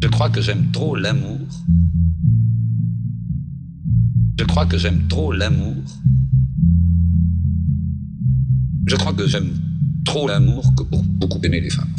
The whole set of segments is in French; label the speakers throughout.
Speaker 1: Je crois que j'aime trop l'amour. Je crois que j'aime trop l'amour. Je crois que j'aime trop l'amour que pour beaucoup aimer les femmes.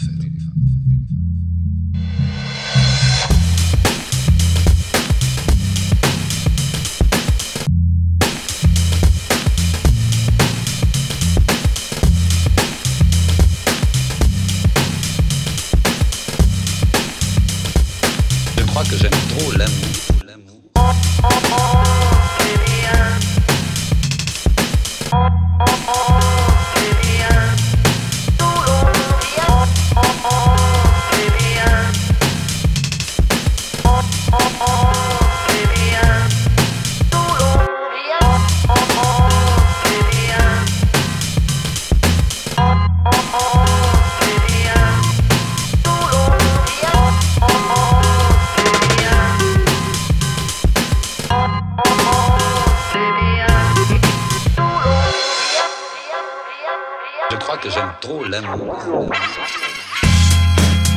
Speaker 1: Que j'aime trop l'amour.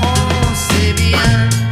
Speaker 2: On sait bien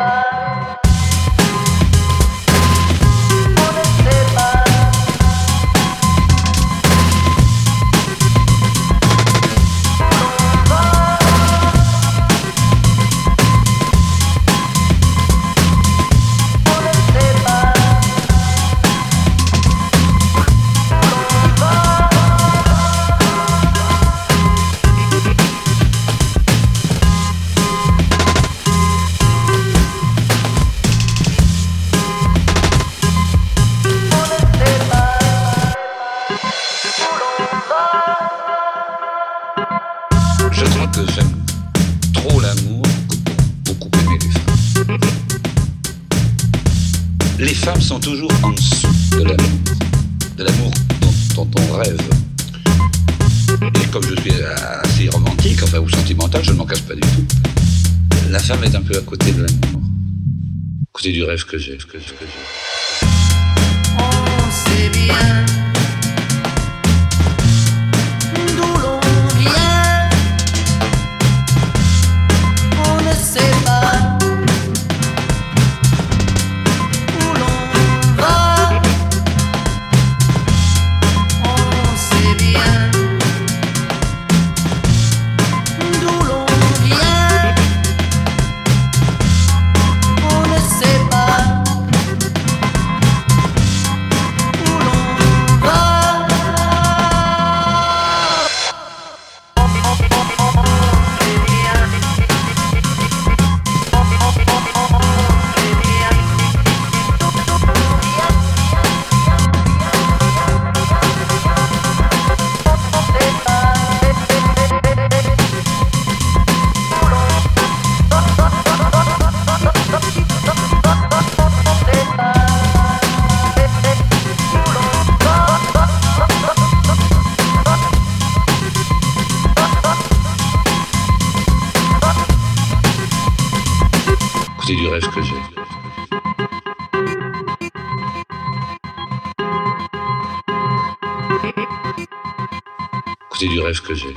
Speaker 1: Je Les femmes sont toujours en dessous de l'amour, de l'amour dont, on rêve. Et comme je suis assez romantique, enfin ou sentimental, je ne m'en cache pas du tout. La femme est un peu à côté de l'amour, à côté du rêve que j'ai. Que, que j'ai. Côté du rêve que j'ai. Côté du rêve que j'ai.